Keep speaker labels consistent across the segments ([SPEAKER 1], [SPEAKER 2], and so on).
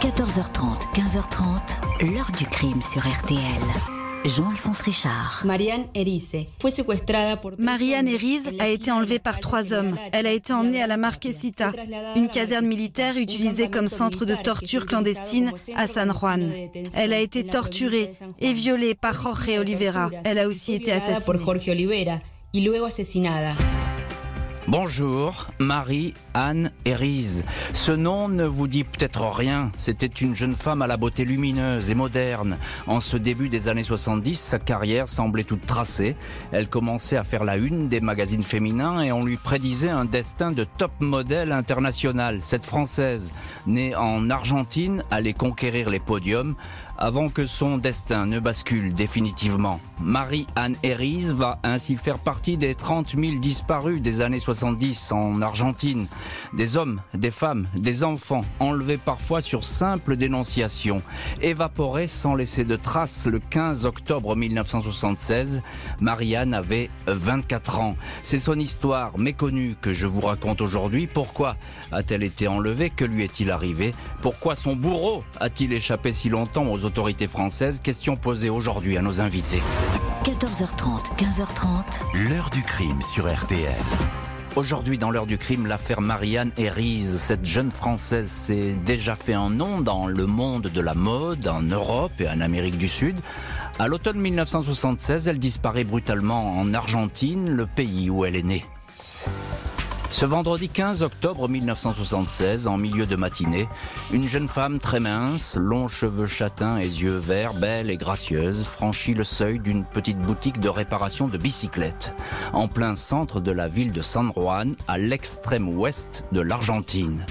[SPEAKER 1] 14h30, 15h30, l'heure du crime sur RTL. Jean-Alphonse Richard.
[SPEAKER 2] Marianne Erise
[SPEAKER 3] a été enlevée par trois hommes. Elle a été emmenée à la Marquesita, une caserne militaire utilisée comme centre de torture clandestine à San Juan. Elle a été torturée et violée par Jorge Oliveira. Elle a aussi été assassinée.
[SPEAKER 4] Bonjour, Marie-Anne Erise. Ce nom ne vous dit peut-être rien. C'était une jeune femme à la beauté lumineuse et moderne. En ce début des années 70, sa carrière semblait toute tracée. Elle commençait à faire la une des magazines féminins et on lui prédisait un destin de top modèle international. Cette Française, née en Argentine, allait conquérir les podiums avant que son destin ne bascule définitivement. Marie-Anne Herries va ainsi faire partie des 30 000 disparus des années 70 en Argentine. Des hommes, des femmes, des enfants enlevés parfois sur simple dénonciation, évaporés sans laisser de traces le 15 octobre 1976. Marie-Anne avait 24 ans. C'est son histoire méconnue que je vous raconte aujourd'hui. Pourquoi a-t-elle été enlevée? Que lui est-il arrivé? Pourquoi son bourreau a-t-il échappé si longtemps aux autorités françaises. Question posée aujourd'hui à nos invités.
[SPEAKER 1] 14h30, 15h30.
[SPEAKER 5] L'heure du crime sur RTL.
[SPEAKER 4] Aujourd'hui, dans l'heure du crime, l'affaire Marianne Herries. Cette jeune Française s'est déjà fait un nom dans le monde de la mode, en Europe et en Amérique du Sud. À l'automne 1976, elle disparaît brutalement en Argentine, le pays où elle est née. Ce vendredi 15 octobre 1976, en milieu de matinée, une jeune femme très mince, longs cheveux châtains et yeux verts, belle et gracieuse, franchit le seuil d'une petite boutique de réparation de bicyclettes, en plein centre de la ville de San Juan, à l'extrême ouest de l'Argentine.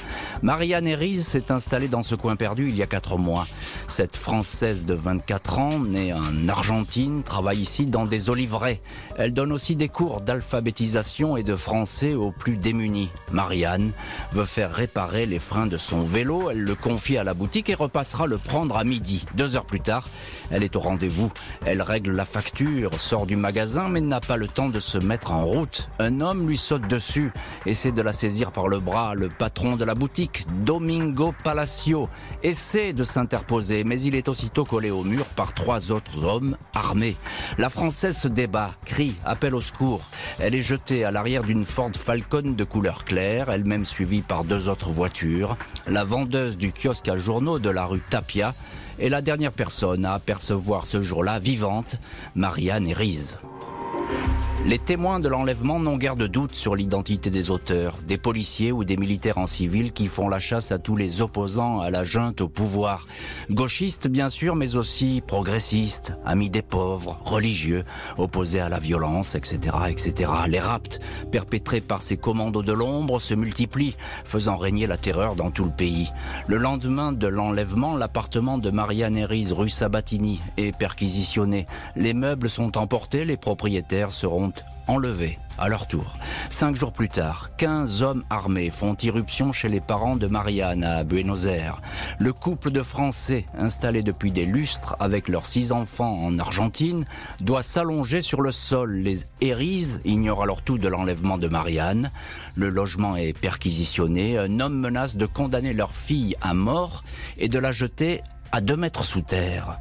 [SPEAKER 4] Marianne Herries s'est installée dans ce coin perdu il y a quatre mois. Cette Française de 24 ans, née en Argentine, travaille ici dans des oliveraies. Elle donne aussi des cours d'alphabétisation et de français aux plus démunie. Marianne veut faire réparer les freins de son vélo. Elle le confie à la boutique et repassera le prendre à midi. Deux heures plus tard, elle est au rendez-vous. Elle règle la facture, sort du magasin, mais n'a pas le temps de se mettre en route. Un homme lui saute dessus, essaie de la saisir par le bras. Le patron de la boutique, Domingo Palacio, essaie de s'interposer, mais il est aussitôt collé au mur par trois autres hommes armés. La Française se débat, crie, appelle au secours. Elle est jetée à l'arrière d'une Ford Falcon de couleur claire, elle-même suivie par deux autres voitures. La vendeuse du kiosque à journaux de la rue Tapia est la dernière personne à apercevoir ce jour-là vivante Marianne Rise. Les témoins de l'enlèvement n'ont guère de doute sur l'identité des auteurs, des policiers ou des militaires en civil qui font la chasse à tous les opposants à la junte au pouvoir. Gauchistes bien sûr, mais aussi progressistes, amis des pauvres, religieux, opposés à la violence, etc., etc. Les rapts perpétrés par ces commandos de l'ombre se multiplient, faisant régner la terreur dans tout le pays. Le lendemain de l'enlèvement, l'appartement de Maria Neris, rue Sabatini, est perquisitionné. Les meubles sont emportés, les propriétaires seront enlevés à leur tour. Cinq jours plus tard, 15 hommes armés font irruption chez les parents de Marianne à Buenos Aires. Le couple de Français, installé depuis des lustres avec leurs six enfants en Argentine, doit s'allonger sur le sol. Les Héris ignorent alors tout de l'enlèvement de Marianne. Le logement est perquisitionné. Un homme menace de condamner leur fille à mort et de la jeter à deux mètres sous terre.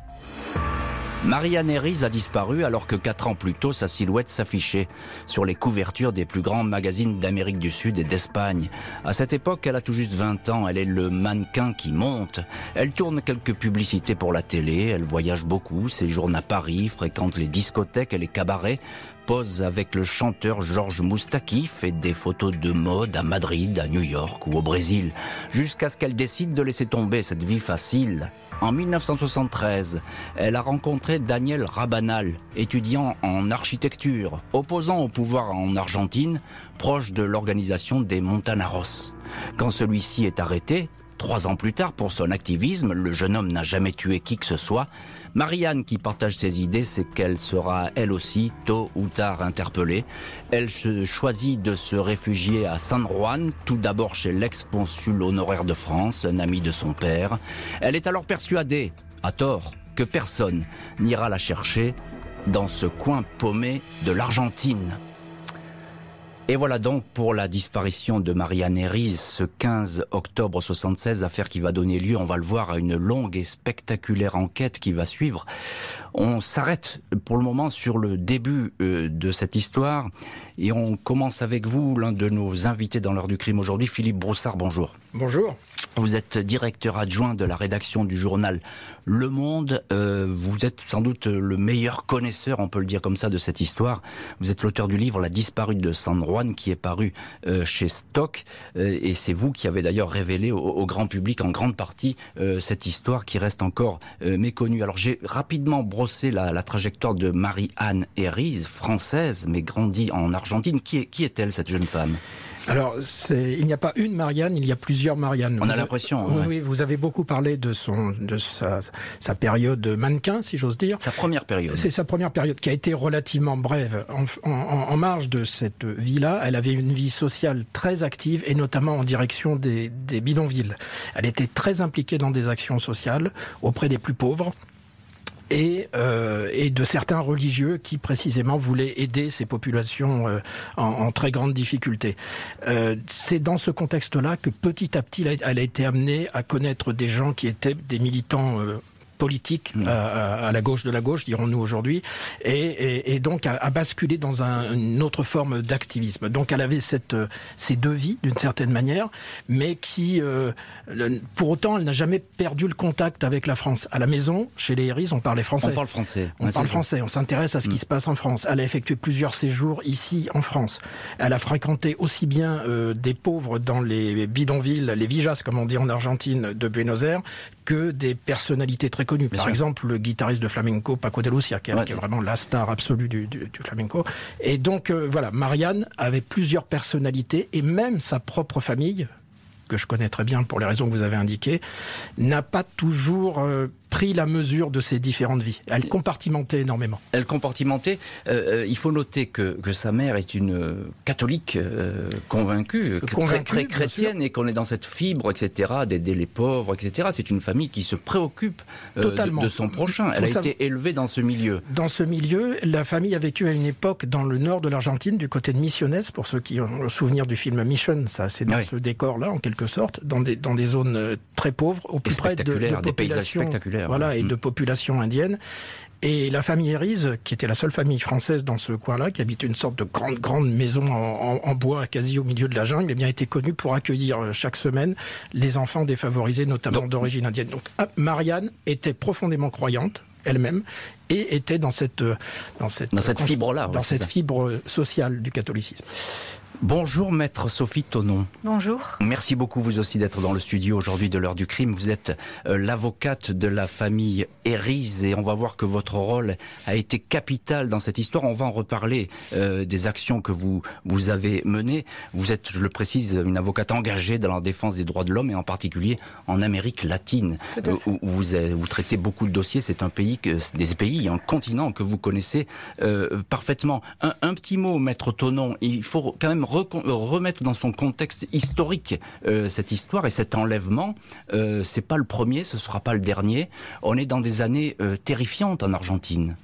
[SPEAKER 4] Marianne Herries a disparu alors que quatre ans plus tôt, sa silhouette s'affichait sur les couvertures des plus grands magazines d'Amérique du Sud et d'Espagne. À cette époque, elle a tout juste 20 ans, elle est le mannequin qui monte. Elle tourne quelques publicités pour la télé, elle voyage beaucoup, séjourne à Paris, fréquente les discothèques et les cabarets, pose avec le chanteur Georges Moustaki, fait des photos de mode à Madrid, à New York ou au Brésil, jusqu'à ce qu'elle décide de laisser tomber cette vie facile. En 1973, elle a rencontré Daniel Rabanal, étudiant en architecture, opposant au pouvoir en Argentine, proche de l'organisation des Montanaros. Quand celui-ci est arrêté, Trois ans plus tard, pour son activisme, le jeune homme n'a jamais tué qui que ce soit. Marianne, qui partage ses idées, c'est qu'elle sera elle aussi, tôt ou tard, interpellée. Elle choisit de se réfugier à San Juan, tout d'abord chez l'ex-consul honoraire de France, un ami de son père. Elle est alors persuadée, à tort, que personne n'ira la chercher dans ce coin paumé de l'Argentine. Et voilà donc pour la disparition de Marianne Herries ce 15 octobre 76, affaire qui va donner lieu, on va le voir, à une longue et spectaculaire enquête qui va suivre. On s'arrête pour le moment sur le début euh, de cette histoire et on commence avec vous, l'un de nos invités dans l'heure du crime aujourd'hui, Philippe Broussard, bonjour.
[SPEAKER 2] Bonjour.
[SPEAKER 4] Vous êtes directeur adjoint de la rédaction du journal Le Monde. Euh, vous êtes sans doute le meilleur connaisseur, on peut le dire comme ça, de cette histoire. Vous êtes l'auteur du livre La disparue de San Juan qui est paru euh, chez Stock. Euh, et c'est vous qui avez d'ailleurs révélé au, grand public en grande partie cette histoire qui reste encore méconnue. Alors j'ai rapidement brossé la, la trajectoire de Marie-Anne Herries, française, mais grandie en Argentine. Qui, qui est-elle, cette jeune femme?
[SPEAKER 2] Alors, il n'y a pas une Marianne, il y a plusieurs Marianne.
[SPEAKER 4] On a l'impression.
[SPEAKER 2] Oui, oui, vous avez beaucoup parlé de son, de sa, sa période mannequin, si j'ose dire.
[SPEAKER 4] Sa première période.
[SPEAKER 2] C'est sa première période qui a été relativement brève. En, en, en marge de cette vie-là, elle avait une vie sociale très active et notamment en direction des, des bidonvilles. Elle était très impliquée dans des actions sociales auprès des plus pauvres et, euh, et, de certains religieux qui précisément voulaient aider ces populations euh, en, en, très grande difficulté. Euh, c'est dans ce contexte-là que petit à petit, elle a été amenée à connaître des gens qui étaient des militants euh, politique mmh. à, la gauche de la gauche, dirons-nous aujourd'hui, et, et, donc à, basculer dans un, une autre forme d'activisme. Donc elle avait cette, euh, ces deux vies d'une certaine manière, mais qui, euh, pour autant, elle n'a jamais perdu le contact avec la France. À la maison, chez les Héris, on parlait français.
[SPEAKER 4] On parle français.
[SPEAKER 2] On parle français. On s'intéresse à ce qui mmh. se passe en France. Elle a effectué plusieurs séjours ici en France. Elle a fréquenté aussi bien euh, des pauvres dans les bidonvilles, les vijas, comme on dit en Argentine, de Buenos Aires, que des personnalités très connues. Par exemple, le guitariste de flamenco Paco de Lucia, qui, est vraiment la star absolue du, du, flamenco. Et donc, euh, voilà, Marianne avait plusieurs personnalités et même sa propre famille, que je connais très bien pour les raisons que vous avez indiquées, n'a pas toujours euh, pris la mesure de ces différentes vies. Elle compartimentait énormément.
[SPEAKER 4] Elle compartimentait. Euh, euh, il faut noter que, que, sa mère est une euh, catholique euh, convaincue, convaincue, très, très chrétienne, et qu'on est dans cette fibre, etc., d'aider les pauvres, etc. C'est une famille qui se préoccupe de, de, son prochain. Elle a été élevée dans ce milieu.
[SPEAKER 2] Dans ce milieu, la famille a vécu à une époque dans le nord de l'Argentine, du côté de Misiones, pour ceux qui ont le souvenir du film Mission, ça c'est dans ce décor-là, en quelque sorte, dans des, dans des zones très pauvres, au plus près de, de
[SPEAKER 4] des paysages spectaculaires
[SPEAKER 2] voilà, et mm. de population indienne. Et la famille Erise, qui était la seule famille française dans ce coin-là, qui habite une sorte de grande, grande maison en, bois quasi au milieu de la jungle, eh bien, était connue pour accueillir euh, chaque semaine les enfants défavorisés, notamment d'origine indienne. Donc, ah, Marianne était profondément croyante elle-même et était dans cette euh,
[SPEAKER 4] dans cette, dans cette fibre là
[SPEAKER 2] dans cette fibre sociale du catholicisme.
[SPEAKER 4] Bonjour maître Sophie Tonon.
[SPEAKER 5] Bonjour.
[SPEAKER 4] Merci beaucoup vous aussi d'être dans le studio aujourd'hui de l'heure du crime. Vous êtes euh, l'avocate de la famille Erise et on va voir que votre rôle a été capital dans cette histoire. On va en reparler euh, des actions que vous vous avez menées. Vous êtes, je le précise, une avocate engagée dans la défense des droits de l'homme et en particulier en Amérique latine où, où vous, vous traitez beaucoup de dossiers. C'est un pays que des pays, un continent que vous connaissez euh, parfaitement. Un, un, petit mot, maître Tonon. Il faut quand même remettre dans son contexte historique euh, cette histoire et cet enlèvement. Euh, c'est pas le premier, ce sera pas le dernier. On est dans des années euh, terrifiantes en Argentine.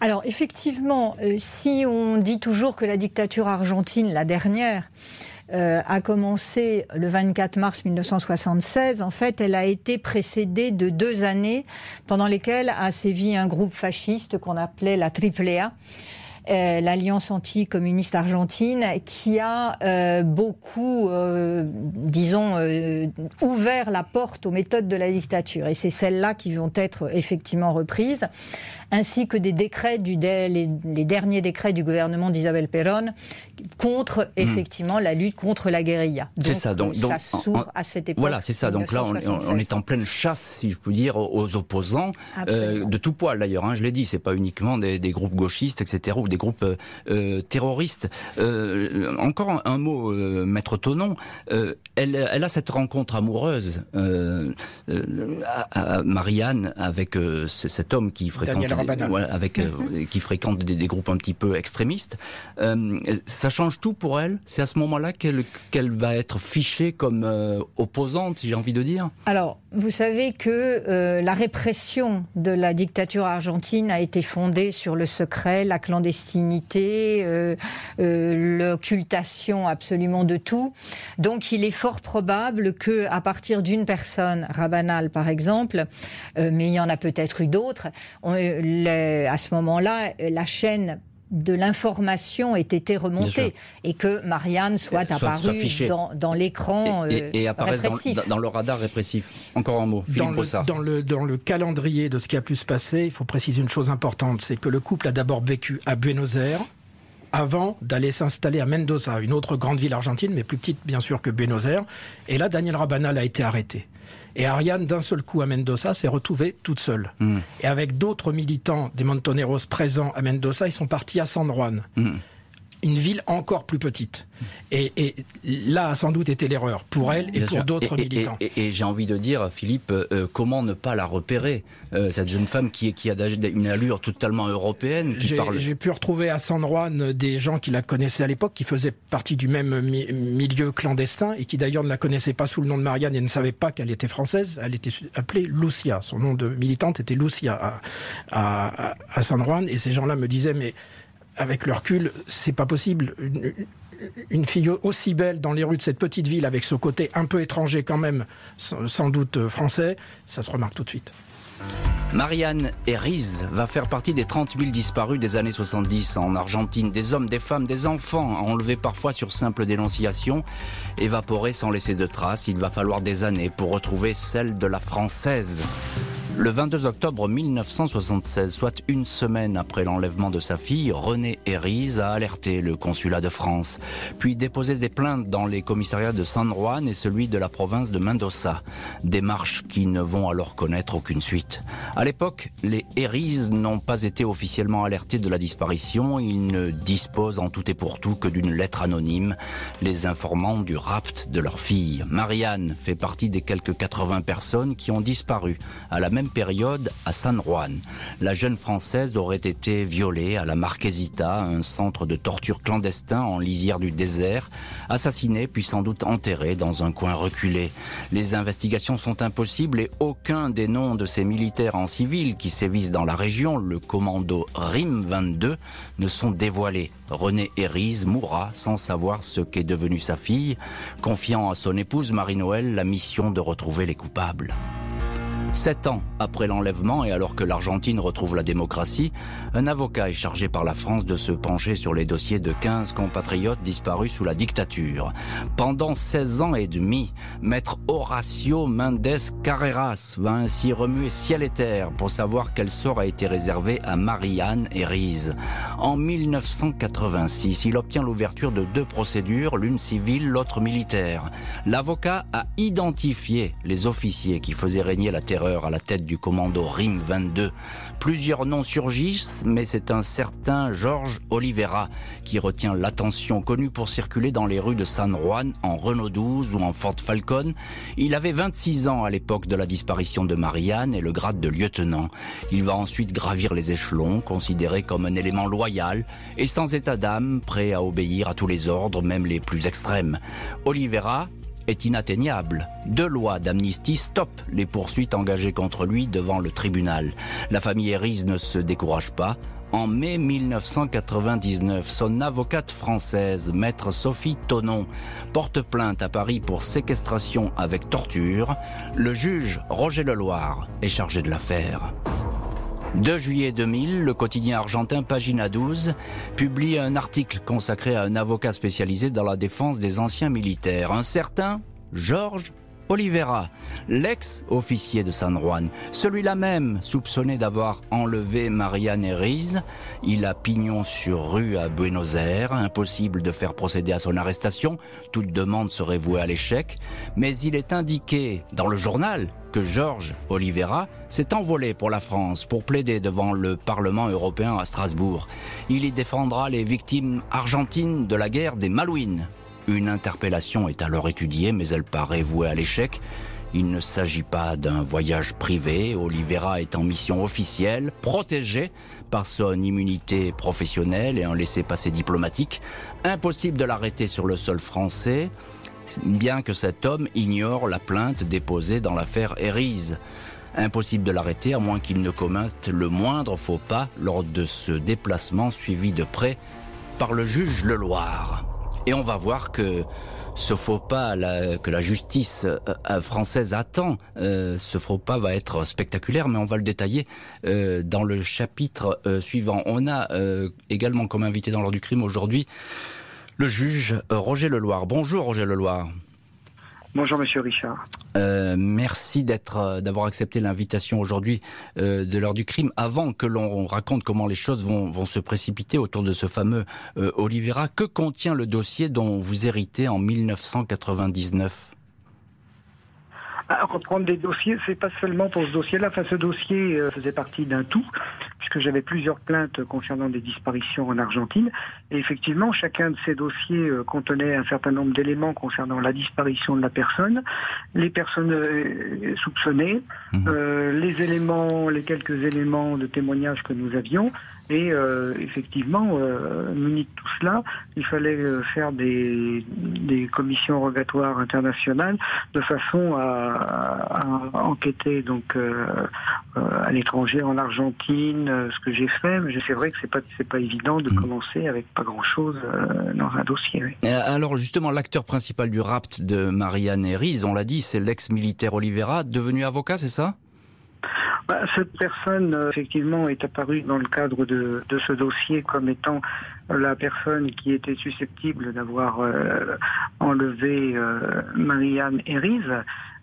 [SPEAKER 5] Alors effectivement, euh, si on dit toujours que la dictature argentine, la dernière, euh, a commencé le 24 mars 1976, en fait, elle a été précédée de deux années pendant lesquelles a sévi un groupe fasciste qu'on appelait la AAA euh, l'Alliance anticommuniste argentine, qui a euh, beaucoup, euh, disons, euh, ouvert la porte aux méthodes de la dictature. Et c'est celles-là qui vont être effectivement reprises, ainsi que des décrets, du, les, les derniers décrets du gouvernement d'Isabelle Perón contre, hmm. effectivement, la lutte contre la guérilla.
[SPEAKER 4] C'est ça, donc,
[SPEAKER 5] ça s'ouvre à cette époque.
[SPEAKER 4] Voilà, c'est ça. Donc là, on, on, est en pleine chasse, si je peux dire, aux opposants, de tout poil d'ailleurs. Hein, je l'ai dit, c'est pas uniquement des, des, groupes gauchistes, etc., ou des groupes euh, euh, terroristes. Euh, encore un, mot, Maître Tonon. Elle, elle, a cette rencontre amoureuse Marianne avec cet homme qui fréquente, avec, qui fréquente des, groupes un petit peu extrémistes. ça change tout pour elle? C'est à ce moment-là qu'elle qu'elle va être fichée comme opposante, si j'ai envie de dire?
[SPEAKER 5] Alors, vous savez que la répression de la dictature argentine a été fondée sur le secret, la clandestinité, euh, euh, l'occultation absolument de tout. Donc il est fort probable que à partir d'une personne, Rabanal par exemple, euh, mais il y en a peut-être eu d'autres, à ce moment-là, la chaîne de l'information ait été remontée et que Marianne soit, apparue dans, l'écran
[SPEAKER 4] et, et, apparaisse dans, le radar répressif. Encore un mot,
[SPEAKER 2] Philippe dans dans, le, dans le calendrier de ce qui a pu se passer, il faut préciser une chose importante, c'est que le couple a d'abord vécu à Buenos Aires, avant d'aller s'installer à Mendoza, une autre grande ville argentine, mais plus petite bien sûr que Buenos Aires. Et là, Daniel Rabanal a été arrêté. Et Ariane, d'un seul coup à Mendoza, s'est retrouvée toute seule. Hmm. Et avec d'autres militants des Montoneros présents à Mendoza, ils sont partis à San Juan. Hmm une ville encore plus petite. Et, là a sans doute été l'erreur pour elle et pour d'autres militants.
[SPEAKER 4] Et, j'ai envie de dire, Philippe, euh, comment ne pas la repérer euh, cette jeune femme qui, qui a une allure totalement européenne.
[SPEAKER 2] J'ai pu retrouver à San Juan des gens qui la connaissaient à l'époque, qui faisaient partie du même milieu clandestin et qui d'ailleurs ne la connaissaient pas sous le nom de Marianne et ne savaient pas qu'elle était française. Elle était appelée Lucia. Son nom de militante était Lucia à, à, à San Juan. Et ces gens-là me disaient, mais avec le recul, c'est pas possible. Une, fille aussi belle dans les rues de cette petite ville, avec ce côté un peu étranger quand même, sans doute français, ça se remarque tout de suite.
[SPEAKER 4] Marianne Eriz va faire partie des 30 000 disparus des années 70 en Argentine. Des hommes, des femmes, des enfants, enlevés parfois sur simple dénonciation, évaporés sans laisser de traces. Il va falloir des années pour retrouver celle de la française. Le 22 octobre 1976, soit une semaine après l'enlèvement de sa fille, René Hérise a alerté le consulat de France, puis déposé des plaintes dans les commissariats de San Juan et celui de la province de Mendoza. Démarches qui ne vont alors connaître aucune suite. À l'époque, les Hérise n'ont pas été officiellement alertés de la disparition. Ils ne disposent en tout et pour tout que d'une lettre anonyme, les informant du rapt de leur fille. Marianne fait partie des quelques 80 personnes qui ont disparu à la même période à San Juan. La jeune Française aurait été violée à la Marquesita, un centre de torture clandestin en lisière du désert, assassinée puis sans doute enterrée dans un coin reculé. Les investigations sont impossibles et aucun des noms de ces militaires en civil qui sévissent dans la région, le commando RIM 22, ne sont dévoilés. René Hérise mourra sans savoir ce qu'est devenu sa fille, confiant à son épouse Marie-Noël la mission de retrouver les coupables. Sept ans après l'enlèvement et alors que l'Argentine retrouve la démocratie, un avocat est chargé par la France de se pencher sur les dossiers de 15 compatriotes disparus sous la dictature. Pendant 16 ans et demi, maître Horacio Mendes Carreras va ainsi remuer ciel et terre pour savoir quel sort a été réservé à Marianne et Riz. En 1986, il obtient l'ouverture de deux procédures, l'une civile, l'autre militaire. L'avocat a identifié les officiers qui faisaient régner la terre à la tête du commando RIM 22. Plusieurs noms surgissent, mais c'est un certain Georges Oliveira qui retient l'attention, connu pour circuler dans les rues de San Juan en Renault 12 ou en Ford Falcon. Il avait 26 ans à l'époque de la disparition de Marianne et le grade de lieutenant. Il va ensuite gravir les échelons, considéré comme un élément loyal et sans état d'âme, prêt à obéir à tous les ordres, même les plus extrêmes. Oliveira est inatteignable. Deux lois d'amnistie stoppent les poursuites engagées contre lui devant le tribunal. La famille Héris ne se décourage pas. En mai 1999, son avocate française, maître Sophie Tonon, porte plainte à Paris pour séquestration avec torture. Le juge Roger Leloir est chargé de l'affaire. 2 juillet 2000, le quotidien argentin Pagina 12 publie un article consacré à un avocat spécialisé dans la défense des anciens militaires, un certain Georges Oliveira, l'ex-officier de San Juan, celui-là même soupçonné d'avoir enlevé Marianne Eriz. Il a pignon sur rue à Buenos Aires, impossible de faire procéder à son arrestation, toute demande serait vouée à l'échec, mais il est indiqué dans le journal que Georges Oliveira s'est envolé pour la France pour plaider devant le Parlement européen à Strasbourg. Il y défendra les victimes argentines de la guerre des Malouines. Une interpellation est alors étudiée, mais elle paraît vouée à l'échec. Il ne s'agit pas d'un voyage privé. Oliveira est en mission officielle, protégé par son immunité professionnelle et un laissez-passer diplomatique. Impossible de l'arrêter sur le sol français, bien que cet homme ignore la plainte déposée dans l'affaire Erise. Impossible de l'arrêter à moins qu'il ne commette le moindre faux pas lors de ce déplacement suivi de près par le juge Leloir. Et on va voir que ce faux pas que la justice euh, euh, française attend, euh, ce faux pas va être spectaculaire, mais on va le détailler dans le chapitre suivant. On a également comme invité dans l'ordre du crime aujourd'hui le juge Roger Leloir. Bonjour Roger Leloir.
[SPEAKER 6] Bonjour Monsieur Richard.
[SPEAKER 4] Euh, merci d'être, euh, d'avoir accepté l'invitation aujourd'hui euh, de l'heure du crime. Avant que l'on raconte comment les choses vont, vont, se précipiter autour de ce fameux Oliveira, que contient le dossier dont vous héritez en 1999
[SPEAKER 6] à reprendre des dossiers, c'est pas seulement pour ce dossier-là. Enfin, ce dossier faisait partie d'un tout puisque j'avais plusieurs plaintes concernant des disparitions en Argentine. Et effectivement, chacun de ces dossiers euh, contenait un certain nombre d'éléments concernant la disparition de la personne, les personnes euh, soupçonnées, mhm. euh, les éléments, les quelques éléments de témoignage que nous avions. Et effectivement, muni de tout cela, il fallait faire des, des commissions rogatoires internationales de façon à, à enquêter donc à l'étranger, en Argentine, euh, ce que j'ai fait, mais c'est vrai que c'est pas c'est pas évident de mm. commencer avec pas grand chose euh, dans un dossier.
[SPEAKER 4] Euh, alors justement, l'acteur principal du rapt de Marianne Herries, on l'a dit, c'est l'ex-militaire Oliveira, devenu avocat, c'est ça?
[SPEAKER 6] Bah, cette personne, effectivement, est apparue dans le cadre de, de, ce dossier comme étant la personne qui était susceptible d'avoir enlevé Marianne Herries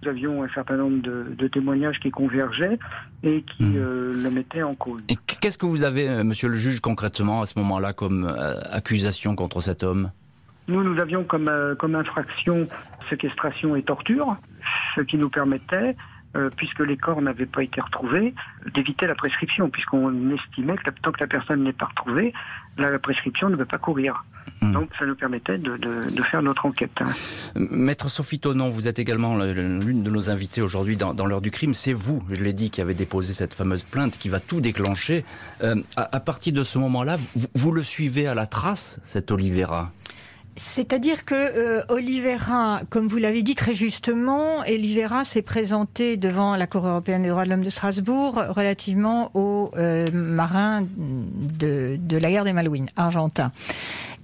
[SPEAKER 6] nous avions un certain nombre de, témoignages qui convergeaient et qui hmm. euh, le mettaient en cause.
[SPEAKER 4] Et qu'est-ce que vous avez, euh, monsieur le juge, concrètement à ce moment-là comme euh, accusation contre cet homme?
[SPEAKER 6] Nous, nous avions comme, comme infraction séquestration et torture, ce qui nous permettait puisque les corps n'avaient pas été retrouvés, d'éviter la prescription, puisqu'on estimait que tant que la personne n'est pas retrouvée, la prescription ne peut pas courir. Hmm. Donc ça nous permettait de, faire notre enquête.
[SPEAKER 4] Maître Sophie Tonon, vous êtes également l'une de nos invitées aujourd'hui dans, l'heure du crime. C'est vous, je l'ai dit, qui avez déposé cette fameuse plainte qui va tout déclencher. Euh, à, partir de ce moment-là, vous, le suivez à la trace, cet Oliveira
[SPEAKER 5] c'est-à-dire que euh, Oliveira, comme vous l'avez dit très justement, Oliveira s'est présenté devant la Cour européenne des droits de l'homme de Strasbourg relativement aux euh, marins de, de, la guerre des Malouines argentins.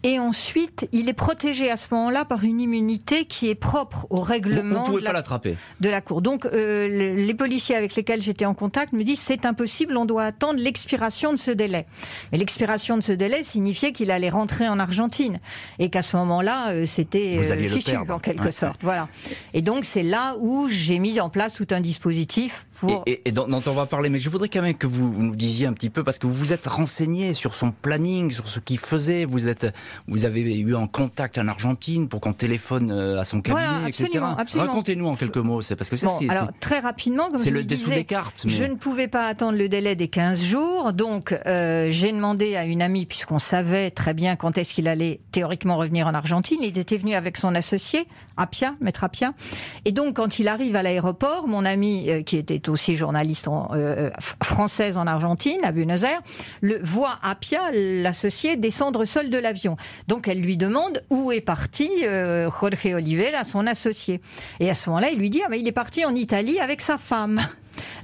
[SPEAKER 5] Et ensuite, il est protégé à ce moment-là par une immunité qui est propre au règlement
[SPEAKER 4] vous, de, la, pas
[SPEAKER 5] de, la, Cour. Donc, euh, les policiers avec lesquels j'étais en contact me disent c'est impossible, on doit attendre l'expiration de ce délai. Mais l'expiration de ce délai signifiait qu'il allait rentrer en Argentine et qu'à ce moment-là, euh, c'était
[SPEAKER 4] euh, fichu
[SPEAKER 5] en quelque sorte. Voilà. Et donc, c'est là où j'ai mis en place tout un dispositif pour...
[SPEAKER 4] Et, et, dont, on va parler. Mais je voudrais quand même que vous, vous nous disiez un petit peu parce que vous vous êtes renseigné sur son planning, sur ce qu'il faisait. Vous êtes vous avez eu en contact en Argentine pour qu'on téléphone euh, à son cabinet, etc. Racontez-nous en quelques mots, c'est parce que ça, c'est
[SPEAKER 5] alors très rapidement, comme
[SPEAKER 4] c'est
[SPEAKER 5] le
[SPEAKER 4] dessous des cartes.
[SPEAKER 5] Je ne pouvais pas attendre le délai des 15 jours, donc euh, j'ai demandé à une amie, puisqu'on savait très bien quand est-ce qu'il allait théoriquement revenir en Argentine. Il était venu avec son associé, Apia, maître Apia, et donc quand il arrive à l'aéroport, mon amie euh, qui était aussi journaliste française en Argentine, à Buenos Aires, le voit Apia, l'associé, descendre seul de l'avion. Donc elle lui demande où est parti euh, Jorge Oliveira, son associé. Et à ce moment-là, il lui dit ah mais il est parti en Italie avec sa femme.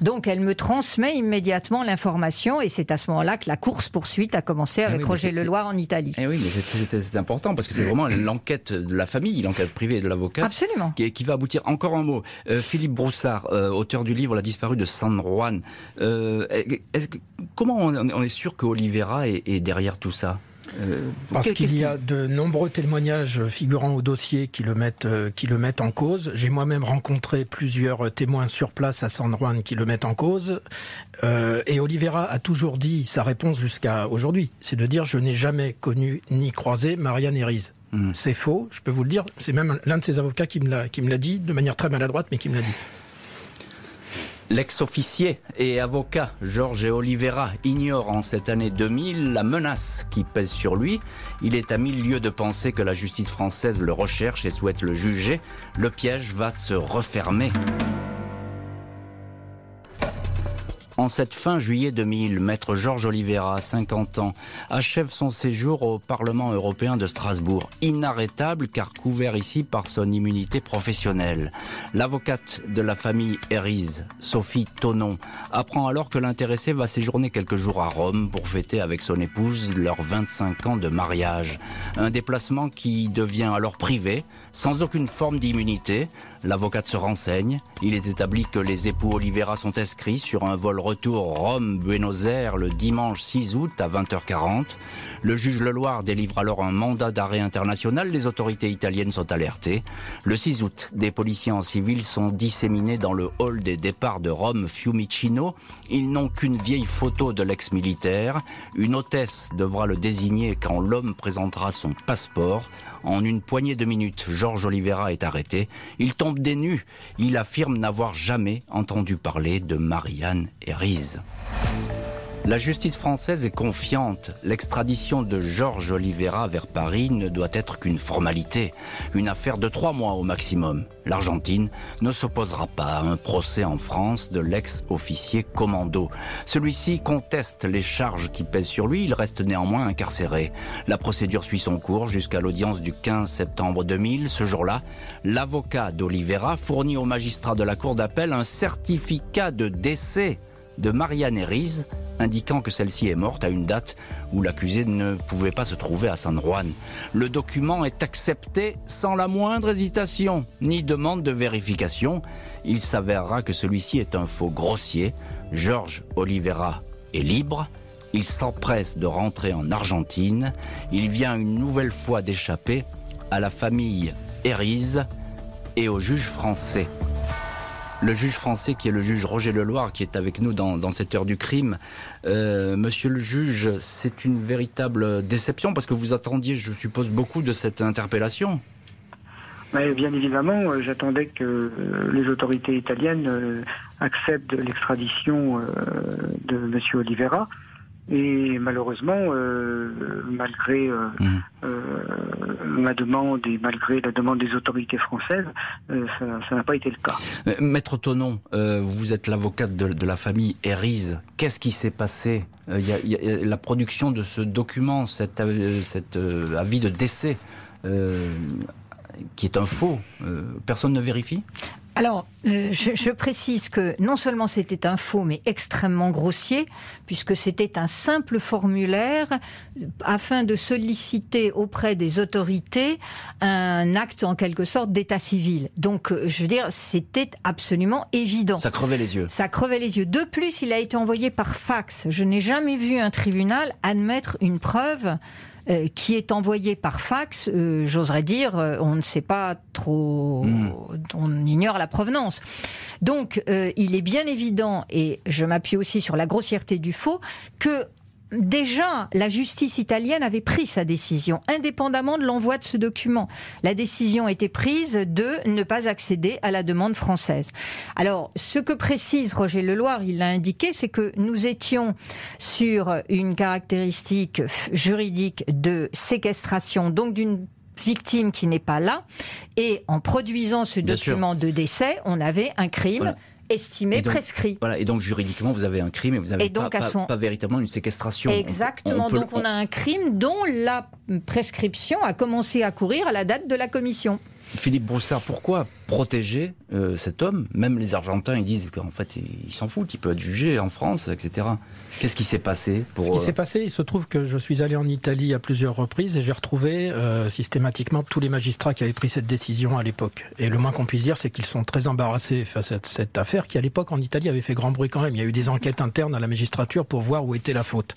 [SPEAKER 5] Donc elle me transmet immédiatement l'information et c'est à ce moment-là que la course poursuite a commencé avec ah Roger Leloir en Italie.
[SPEAKER 4] Eh oui, mais c'est important parce que c'est vraiment l'enquête de la famille, l'enquête privée de l'avocat.
[SPEAKER 5] Absolument.
[SPEAKER 4] Qui, va aboutir. Encore un mot. Euh, Philippe Broussard, euh, auteur du livre La disparue de San Juan. comment on, est sûr que Oliveira est derrière tout ça?
[SPEAKER 2] Euh, Parce qu'il y a de nombreux témoignages figurant au dossier qui le mettent, euh, qui le mettent en cause. J'ai moi-même rencontré plusieurs témoins sur place à San Juan qui le mettent en cause. Euh, et Oliveira a toujours dit sa réponse jusqu'à aujourd'hui. C'est de dire je n'ai jamais connu ni croisé Marianne Herries. Hmm. C'est faux, je peux vous le dire. C'est même l'un de ses avocats qui me l'a dit de manière très maladroite, mais qui me l'a dit.
[SPEAKER 4] L'ex-officier et avocat Georges Oliveira ignore en cette année 2000 la menace qui pèse sur lui. Il est à mille lieues de penser que la justice française le recherche et souhaite le juger. Le piège va se refermer. En cette fin juillet 2000, maître Georges Oliveira, 50 ans, achève son séjour au Parlement européen de Strasbourg, inarrêtable car couvert ici par son immunité professionnelle. L'avocate de la famille Hérise, Sophie Tonon, apprend alors que l'intéressé va séjourner quelques jours à Rome pour fêter avec son épouse leurs 25 ans de mariage. Un déplacement qui devient alors privé, sans aucune forme d'immunité. L'avocate se renseigne. Il est établi que les époux Oliveira sont inscrits sur un vol retour Rome-Buenos Aires le dimanche 6 août à 20h40. Le juge Leloir délivre alors un mandat d'arrêt international. Les autorités italiennes sont alertées. Le 6 août, des policiers en civil sont disséminés dans le hall des départs de Rome Fiumicino. Ils n'ont qu'une vieille photo de l'ex-militaire. Une hôtesse devra le désigner quand l'homme présentera son passeport. En une poignée de minutes, Georges Oliveira est arrêté. Il affirme n'avoir jamais entendu parler de Marianne Herries. La justice française est confiante. L'extradition de Georges Oliveira vers Paris ne doit être qu'une formalité, une affaire de trois mois au maximum. L'Argentine ne s'opposera pas à un procès en France de l'ex-officier commando. Celui-ci conteste les charges qui pèsent sur lui, il reste néanmoins incarcéré. La procédure suit son cours jusqu'à l'audience du 15 septembre 2000. Ce jour-là, l'avocat d'Oliveira fournit au magistrat de la cour d'appel un certificat de décès de Marianne Herries, indiquant que celle-ci est morte à une date où l'accusé ne pouvait pas se trouver à San Juan. Le document est accepté sans la moindre hésitation, ni demande de vérification. Il s'avérera que celui-ci est un faux grossier. Georges Oliveira est libre. Il s'empresse de rentrer en Argentine. Il vient une nouvelle fois d'échapper à la famille Hérise et au juge français le juge français qui est le juge Roger Leloir qui est avec nous dans, cette heure du crime. Euh, monsieur le juge, c'est une véritable déception parce que vous attendiez, je suppose, beaucoup de cette interpellation.
[SPEAKER 6] bien évidemment, euh, j'attendais que euh, les autorités italiennes acceptent l'extradition de Monsieur Oliveira. Et malheureusement, euh, malgré euh, mmh. euh, ma demande et malgré la demande des autorités françaises, ça n'a pas été le cas.
[SPEAKER 4] Maître Tonon, vous êtes l'avocate de, la famille Hérise. Qu'est-ce qui s'est passé? Il y, a, la production de ce document, cet, cet avis de décès, qui est un faux. personne ne vérifie?
[SPEAKER 5] Alors, euh, je, précise que non seulement c'était un faux, mais extrêmement grossier, puisque c'était un simple formulaire afin de solliciter auprès des autorités un acte en quelque sorte d'état civil. Donc, euh, je veux dire, c'était absolument évident.
[SPEAKER 4] Ça crevait les yeux.
[SPEAKER 5] Ça crevait les yeux. De plus, il a été envoyé par fax. Je n'ai jamais vu un tribunal admettre une preuve euh, qui est envoyé par fax, euh, j'oserais dire, euh, on ne sait pas trop, hmm. on ignore la provenance. Donc, il est bien évident, et je m'appuie aussi sur la grossièreté du faux, que déjà, la justice italienne avait pris sa décision, indépendamment de l'envoi de ce document. La décision était prise de ne pas accéder à la demande française. Alors, ce que précise Roger Leloir, il l'a indiqué, c'est que nous étions sur une caractéristique juridique de séquestration, donc d'une victime qui n'est pas là, et en produisant ce document de décès, on avait un crime estimé prescrit.
[SPEAKER 4] Voilà, et donc juridiquement, vous avez un crime et vous n'avez pas, pas, véritablement une séquestration.
[SPEAKER 5] Exactement, donc on a un crime dont la prescription a commencé à courir à la date de la commission.
[SPEAKER 4] Philippe Broussard, pourquoi protéger euh, cet homme? Même les Argentins, ils disent qu'en fait, il s'en fout, il peut être jugé en France, etc. Qu'est-ce qui s'est passé
[SPEAKER 2] pour... Ce qui s'est euh, passé, il se trouve que je suis allé en Italie à plusieurs reprises et j'ai retrouvé euh, systématiquement tous les magistrats qui avaient pris cette décision à l'époque. Et le moins qu'on puisse dire, c'est qu'ils sont très embarrassés face à cette affaire qui, à l'époque, en Italie, avait fait grand bruit quand même. Il y a eu des enquêtes internes à la magistrature pour voir où était la faute.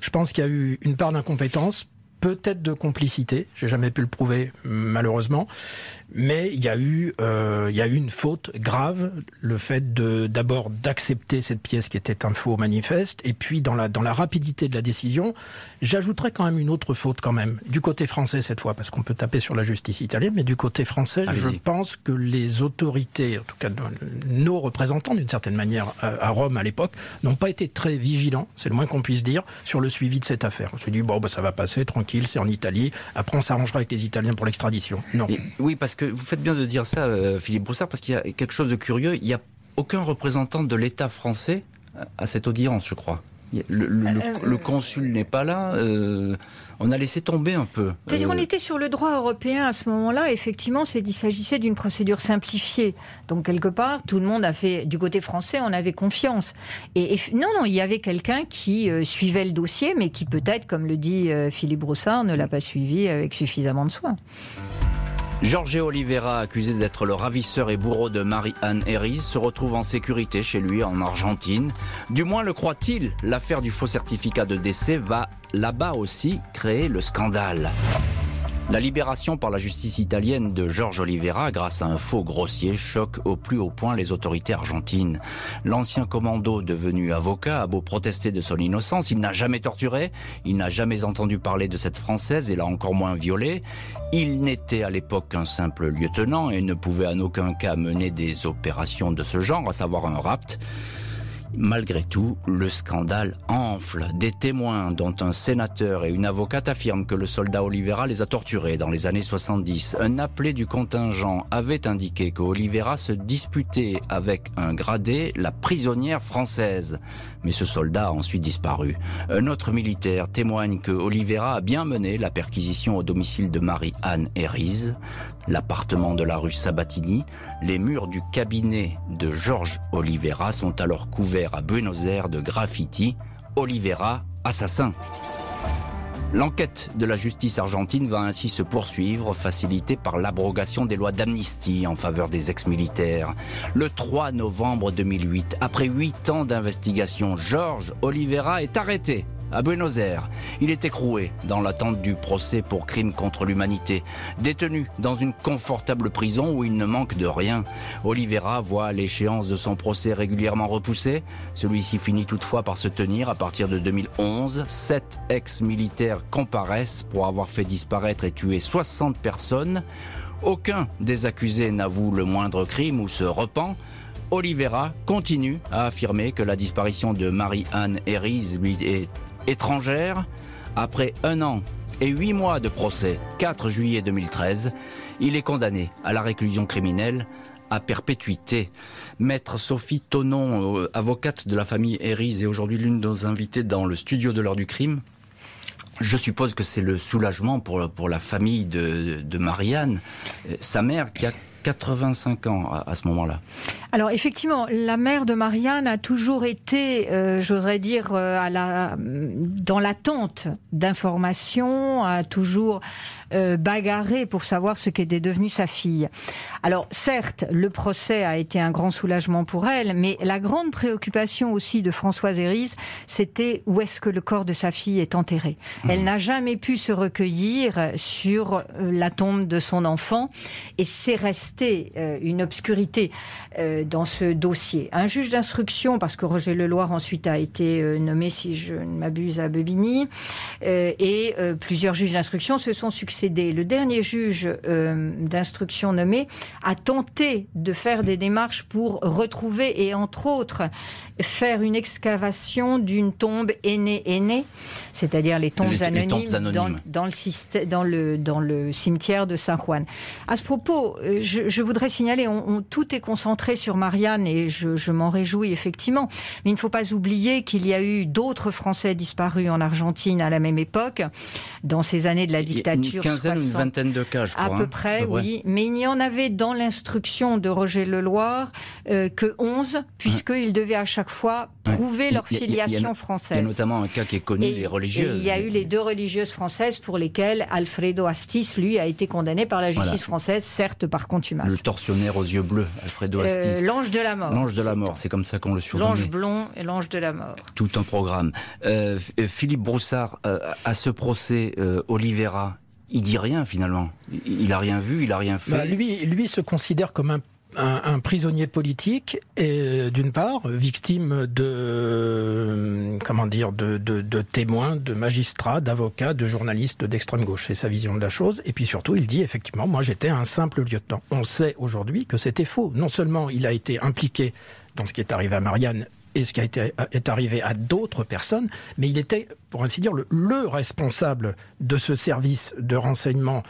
[SPEAKER 2] Je pense qu'il y a eu une part d'incompétence peut-être de complicité. J'ai jamais pu le prouver, malheureusement. Mais il y a eu, euh, il y a eu une faute grave, le fait de d'abord d'accepter cette pièce qui était un faux manifeste, et puis dans la dans la rapidité de la décision, j'ajouterais quand même une autre faute quand même du côté français cette fois, parce qu'on peut taper sur la justice italienne, mais du côté français, je pense que les autorités, en tout cas nos représentants d'une certaine manière à Rome à l'époque, n'ont pas été très vigilants, c'est le moins qu'on puisse dire, sur le suivi de cette affaire. On se dit bon, bah, ça va passer tranquille, c'est en Italie. Après, on s'arrangera avec les Italiens pour l'extradition. Non.
[SPEAKER 4] oui, parce que vous faites bien de dire ça, euh, Philippe Broussard, parce qu'il y a quelque chose de curieux. Il n'y a aucun représentant de l'État français à cette audience, je crois. Le, euh, consul n'est pas là. Euh, on a laissé tomber un peu.
[SPEAKER 5] C'est-à-dire qu'on était sur le droit européen à ce moment-là. Effectivement, il s'agissait d'une procédure simplifiée. Donc quelque part, tout le monde a fait du côté français, on avait confiance. Et, non, non, il y avait quelqu'un qui suivait le dossier, mais qui peut-être, comme le dit Philippe Broussard, ne l'a pas suivi avec suffisamment de soin.
[SPEAKER 4] Jorge Oliveira, accusé d'être le ravisseur et bourreau de Marie-Anne Herries, se retrouve en sécurité chez lui en Argentine. Du moins le croit-il, l'affaire du faux certificat de décès va là-bas aussi créer le scandale. La libération par la justice italienne de Georges Oliveira grâce à un faux grossier choque au plus haut point les autorités argentines. L'ancien commando devenu avocat a beau protester de son innocence, il n'a jamais torturé, il n'a jamais entendu parler de cette Française et l'a encore moins violée. Il n'était à l'époque qu'un simple lieutenant et ne pouvait en aucun cas mener des opérations de ce genre, à savoir un rapt. Malgré tout, le scandale enfle. Des témoins, dont un sénateur et une avocate, affirment que le soldat Oliveira les a torturés dans les années 70. Un appelé du contingent avait indiqué que Oliveira se disputait avec un gradé la prisonnière française. Mais ce soldat a ensuite disparu. Un autre militaire témoigne que Oliveira a bien mené la perquisition au domicile de Marie-Anne Herries l'appartement de la rue Sabatini, les murs du cabinet de Georges Oliveira sont alors couverts à Buenos Aires de graffiti Oliveira assassin. L'enquête de la justice argentine va ainsi se poursuivre, facilitée par l'abrogation des lois d'amnistie en faveur des ex-militaires. Le 3 novembre 2008, après huit ans d'investigation, Georges Oliveira est arrêté à Buenos Aires. Il est écroué dans l'attente du procès pour crime contre l'humanité. Détenu dans une confortable prison où il ne manque de rien. Oliveira voit l'échéance de son procès régulièrement repoussée. Celui-ci finit toutefois par se tenir à partir de 2011. Sept ex-militaires comparaissent pour avoir fait disparaître et tuer 60 personnes. Aucun des accusés n'avoue le moindre crime ou se repent. Oliveira continue à affirmer que la disparition de Marie-Anne Herries lui est étrangère. Après un an et huit mois de procès, 4 juillet 2013, il est condamné à la réclusion criminelle à perpétuité. Maître Sophie Tonon, euh, avocate de la famille Hérise et aujourd'hui l'une de nos invitées dans le studio de l'heure du crime. Je suppose que c'est le soulagement pour, pour la famille de, Marianne, euh, sa mère qui a 85 ans à, ce moment-là.
[SPEAKER 5] Alors effectivement, la mère de Marianne a toujours été, euh, j'oserais dire, euh, à la, dans l'attente d'informations, a toujours euh, bagarré pour savoir ce qu'était devenue sa fille. Alors certes, le procès a été un grand soulagement pour elle, mais la grande préoccupation aussi de Françoise Héris, c'était où est-ce que le corps de sa fille est enterré. Mmh. Elle n'a jamais pu se recueillir sur la tombe de son enfant et c'est resté euh, une obscurité euh, dans ce dossier. Un juge d'instruction, parce que Roger Leloir ensuite a été euh, nommé, si je ne m'abuse, à Bebigny, et plusieurs juges d'instruction se sont succédés. Le dernier juge d'instruction nommé a tenté de faire des démarches pour retrouver et entre autres faire une excavation d'une tombe aînée-aînée, c'est-à-dire les tombes anonymes, Dans, le, dans, le, dans le cimetière de Saint-Juan. À ce propos, je, je, voudrais signaler, on, tout est concentré sur Marianne et je, m'en réjouis effectivement. Mais il ne faut pas oublier qu'il y a eu d'autres Français disparus en Argentine à la même époque, dans ces années de la dictature.
[SPEAKER 4] Une quinzaine, une vingtaine de cas, je crois.
[SPEAKER 5] À peu
[SPEAKER 4] hein,
[SPEAKER 5] près, oui. Mais il n'y en avait dans l'instruction de Roger Leloir euh, que 11, puisqu'il devait à chaque fois prouver leur filiation française.
[SPEAKER 4] Il y a notamment un cas qui est connu, les religieuses.
[SPEAKER 5] il y a eu les deux religieuses françaises pour lesquelles Alfredo Astiz, lui, a été condamné par la justice française, certes par contumace
[SPEAKER 4] Le tortionnaire aux yeux bleus, Alfredo Astis.
[SPEAKER 5] l'ange de la mort.
[SPEAKER 4] L'ange de la mort, c'est comme ça qu'on le surnomme.
[SPEAKER 5] L'ange blond et l'ange de la mort.
[SPEAKER 4] Tout un programme. Philippe Broussard, à ce procès, Oliveira, il dit rien finalement. Il a rien vu, il a rien fait.
[SPEAKER 2] Bah, lui, lui se considère comme un un, prisonnier politique et d'une part victime de comment dire de, témoins, de magistrats, d'avocats, de journalistes d'extrême gauche. C'est sa vision de la chose. Et puis surtout, il dit effectivement, moi j'étais un simple lieutenant. On sait aujourd'hui que c'était faux. Non seulement il a été impliqué dans ce qui est arrivé à Marianne et ce qui a été, est arrivé à d'autres personnes, mais il était, pour ainsi dire, le responsable de ce service de renseignement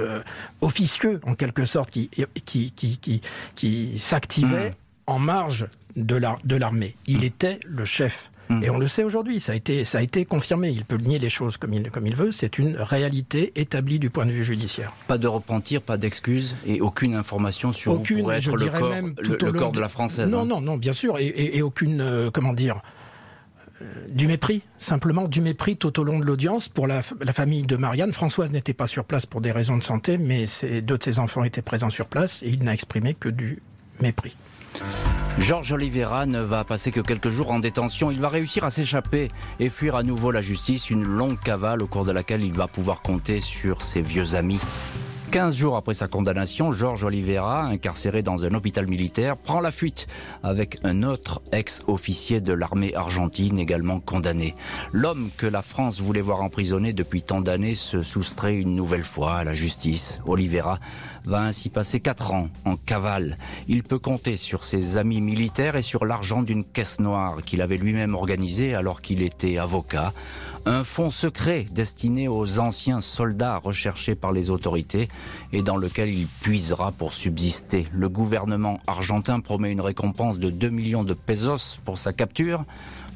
[SPEAKER 2] euh, officieux, en quelque sorte, qui, qui, qui, qui, s'activait hmm. en marge de l'armée. il hmm. était le chef. Hmm. Et on le sait aujourd'hui, ça a été, ça a été confirmé. Il peut nier les choses comme il, comme il veut. C'est une réalité établie du point de vue judiciaire.
[SPEAKER 4] Pas de repentir, pas d'excuses et aucune information sur aucune, où être le corps, le, corps de la française.
[SPEAKER 2] Non, hein. non, non, bien sûr, et, aucune, euh, comment dire, du mépris, simplement du mépris tout au long de l'audience pour la, famille de Marianne. Françoise n'était pas sur place pour des raisons de santé, mais deux de ses enfants étaient présents sur place et il n'a exprimé que du mépris.
[SPEAKER 4] Georges Oliveira ne va passer que quelques jours en détention. Il va réussir à s'échapper et fuir à nouveau la justice, une longue cavale au cours de laquelle il va pouvoir compter sur ses vieux amis. 15 jours après sa condamnation, Georges Oliveira, incarcéré dans un hôpital militaire, prend la fuite avec un autre ex-officier de l'armée argentine également condamné. L'homme que la France voulait voir emprisonné depuis tant d'années se soustrait une nouvelle fois à la justice. Oliveira va ainsi passer 4 ans en cavale. Il peut compter sur ses amis militaires et sur l'argent d'une caisse noire qu'il avait lui-même organisée alors qu'il était avocat un fonds secret destiné aux anciens soldats recherchés par les autorités et dans lequel il puisera pour subsister. Le gouvernement argentin promet une récompense de 2 millions de pesos pour sa capture.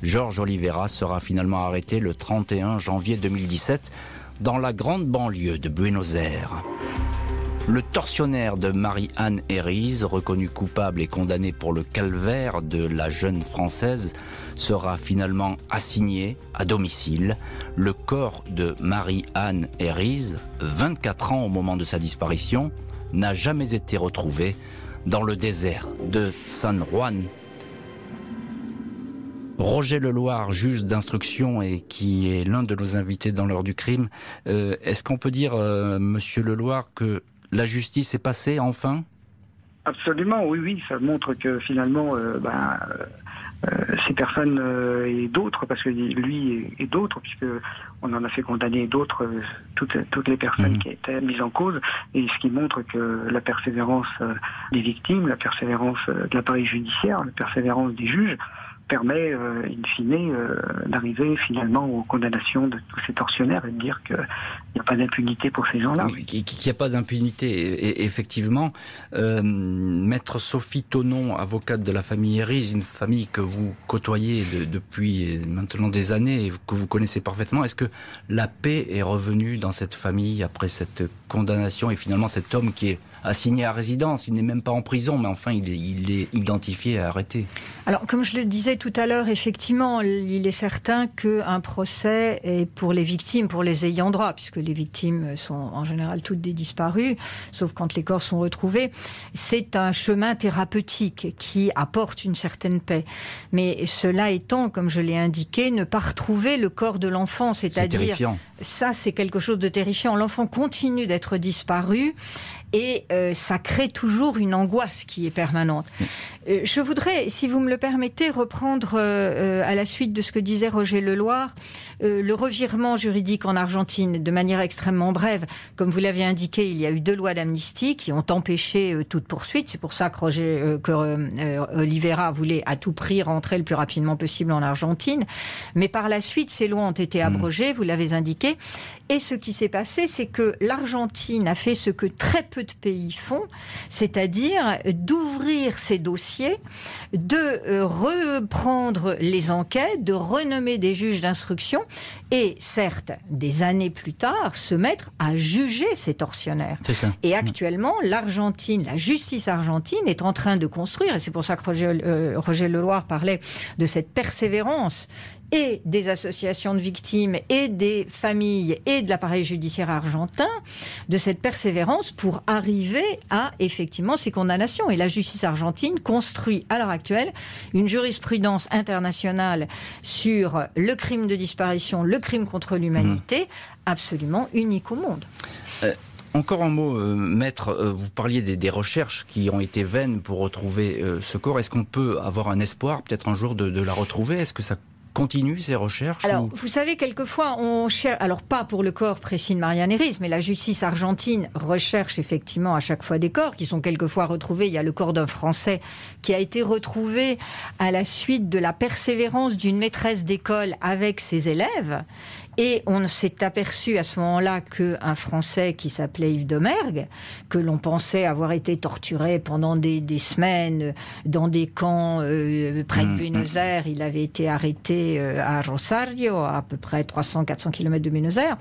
[SPEAKER 4] Georges Oliveira sera finalement arrêté le 31 janvier 2017 dans la grande banlieue de Buenos Aires. Le tortionnaire de Marie-Anne Herries, reconnu coupable et condamné pour le calvaire de la jeune Française, sera finalement assigné à domicile. Le corps de Marie-Anne Herries, 24 ans au moment de sa disparition, n'a jamais été retrouvé dans le désert de San Juan. Roger Leloir, juge d'instruction et qui est l'un de nos invités dans l'heure du crime, euh, est-ce qu'on peut dire, euh, Monsieur Leloir, que la justice est passée enfin?
[SPEAKER 6] Absolument, oui, oui. Ça montre que finalement, euh, ben, euh, ces personnes euh, et d'autres, parce que lui et, d'autres, puisque on en a fait condamner d'autres, toutes, toutes les personnes mmh. qui étaient mises en cause, et ce qui montre que la persévérance des victimes, la persévérance de l'appareil judiciaire, la persévérance des juges, permet, euh, in fine, euh, d'arriver finalement aux condamnations de tous ces tortionnaires et de dire qu'il n'y a pas d'impunité pour ces gens-là.
[SPEAKER 4] Qu'il n'y a pas d'impunité. Et, effectivement, euh, Maître Sophie Tonon, avocate de la famille Héris, une famille que vous côtoyez depuis maintenant des années et que vous connaissez parfaitement, est-ce que la paix est revenue dans cette famille après cette condamnation et finalement cet homme qui est assigné à résidence. Il n'est même pas en prison, mais enfin, il est, il est identifié et arrêté.
[SPEAKER 5] Alors, comme je le disais tout à l'heure, effectivement, il est certain qu'un procès est pour les victimes, pour les ayants droit, puisque les victimes sont en général toutes des disparues, sauf quand les corps sont retrouvés. C'est un chemin thérapeutique qui apporte une certaine paix. Mais cela étant, comme je l'ai indiqué, ne pas retrouver le corps de l'enfant, c'est-à-dire ça, c'est quelque chose de terrifiant. L'enfant continue d'être disparu et euh, ça crée toujours une angoisse qui est permanente. Euh, je voudrais, si vous me le permettez, reprendre euh, à la suite de ce que disait Roger Leloir, le revirement juridique en Argentine de manière extrêmement brève. Comme vous l'aviez indiqué, il y a eu deux lois d'amnistie qui ont empêché toute poursuite. C'est pour ça que, Roger, que Oliveira voulait à tout prix rentrer le plus rapidement possible en Argentine. Mais par la suite, ces lois ont été mmh. abrogées, vous l'avez indiqué. Et ce qui s'est passé, c'est que l'Argentine a fait ce que très peu de pays font, c'est-à-dire d'ouvrir ces dossiers, de euh, reprendre les enquêtes, de renommer des juges d'instruction et, certes, des années plus tard, se mettre à juger ces tortionnaires. Et actuellement, l'Argentine, la justice argentine est en train de construire, et c'est pour ça que Roger, euh, Roger Leloir parlait de cette persévérance et des associations de victimes et des familles et de l'appareil judiciaire argentin de cette persévérance pour arriver à effectivement ces condamnations. Et la justice argentine construit à l'heure actuelle une jurisprudence internationale sur le crime de disparition, le crime contre l'humanité, mmh. absolument unique au monde.
[SPEAKER 4] Euh, encore un mot, euh, maître, euh, vous parliez des, recherches qui ont été vaines pour retrouver euh, ce corps. Est-ce qu'on peut avoir un espoir peut-être un jour de, la retrouver? Est-ce que ça continue ces recherches
[SPEAKER 5] Alors, vous savez, quelquefois, on cherche, alors pas pour le corps précis de Marianne Eris, mais la justice argentine recherche effectivement à chaque fois des corps qui sont quelquefois retrouvés. Il y a le corps d'un Français qui a été retrouvé à la suite de la persévérance d'une maîtresse d'école avec ses élèves et on s'est aperçu à ce moment-là qu'un Français qui s'appelait Yves Domergue, que l'on pensait avoir été torturé pendant des, semaines dans des camps euh, près de mmh, Buenos mmh. Aires, il avait été arrêté euh, à Rosario, à peu près 300-400 km de Buenos Aires.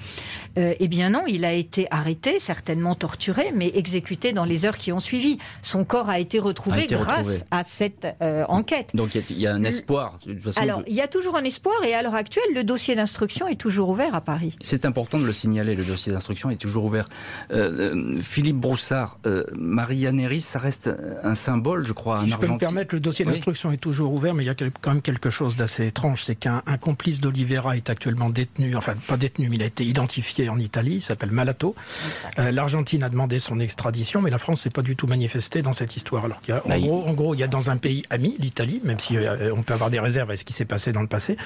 [SPEAKER 5] Euh, eh bien non, il a été arrêté, certainement torturé, mais exécuté dans les heures qui ont suivi. Son corps a été retrouvé grâce à cette enquête.
[SPEAKER 4] Donc il y, a un espoir.
[SPEAKER 5] Alors, il y a toujours un espoir, et à l'heure actuelle, le dossier d'instruction est toujours ouvert à Paris.
[SPEAKER 4] C'est important de le signaler, le dossier d'instruction est toujours ouvert. Euh, euh, Philippe Broussard, euh, Maria Neris, ça reste un symbole, je crois,
[SPEAKER 2] si je peux me permettre, le dossier d'instruction est toujours ouvert, mais il y a quand même quelque chose d'assez étrange, c'est qu'un complice d'Olivera est actuellement détenu, enfin pas détenu, mais il a été identifié en Italie, il s'appelle Malato. L'Argentine a demandé son extradition, mais la France s'est pas du tout manifestée dans cette histoire. Alors, en, gros, en gros, il y a dans un pays ami, l'Italie, même si on peut avoir des réserves à ce qui s'est passé dans le passé,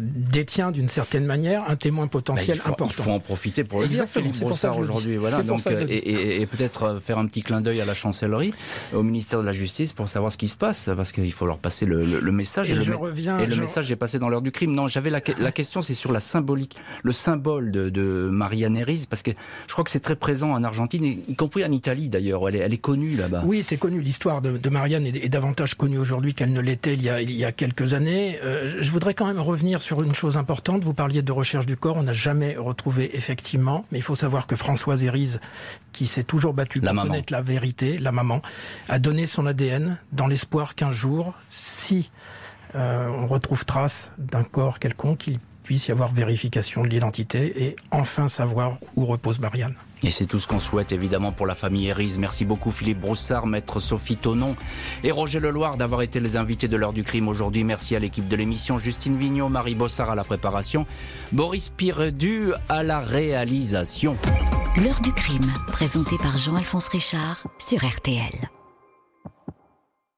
[SPEAKER 2] détient d'une certaine manière un témoin potentiel
[SPEAKER 4] bah,
[SPEAKER 2] important.
[SPEAKER 4] Il faut en profiter pour le dire, Philippe Brossard aujourd'hui. Voilà, donc, et, peut-être euh, faire un petit clin d'œil à la chancellerie, au ministère de la Justice, pour savoir ce qui se passe, parce qu'il faut leur passer le, message.
[SPEAKER 2] Et,
[SPEAKER 4] le,
[SPEAKER 2] reviens,
[SPEAKER 4] et le message est passé dans l'heure du crime. Non, j'avais la, question, c'est sur la symbolique, le symbole de, de Maria Neris, parce que je crois que c'est très présent en Argentine, y compris en Italie d'ailleurs. Elle est, elle est connue là-bas.
[SPEAKER 2] Oui, c'est connu. L'histoire de, de, Marianne est, davantage connue aujourd'hui qu'elle ne l'était il, il, y a quelques années. Euh, je voudrais quand même revenir sur une chose importante. Vous parliez de recherche du corps, on n'a jamais retrouvé effectivement, mais il faut savoir que Françoise Hérise, qui s'est toujours battue pour connaître la vérité, la maman, a donné son ADN dans l'espoir qu'un jour, si euh, on retrouve trace d'un corps quelconque, il puisse y avoir vérification de l'identité et enfin savoir où repose Marianne.
[SPEAKER 4] Et c'est tout ce qu'on souhaite évidemment pour la famille Erise. Merci beaucoup Philippe Broussard, maître Sophie Tonon et Roger Leloir d'avoir été les invités de l'heure du crime aujourd'hui. Merci à l'équipe de l'émission, Justine Vignot, Marie Bossard à la préparation, Boris Piredu à la réalisation.
[SPEAKER 1] L'heure du crime, présenté par Jean-Alphonse Richard sur RTL.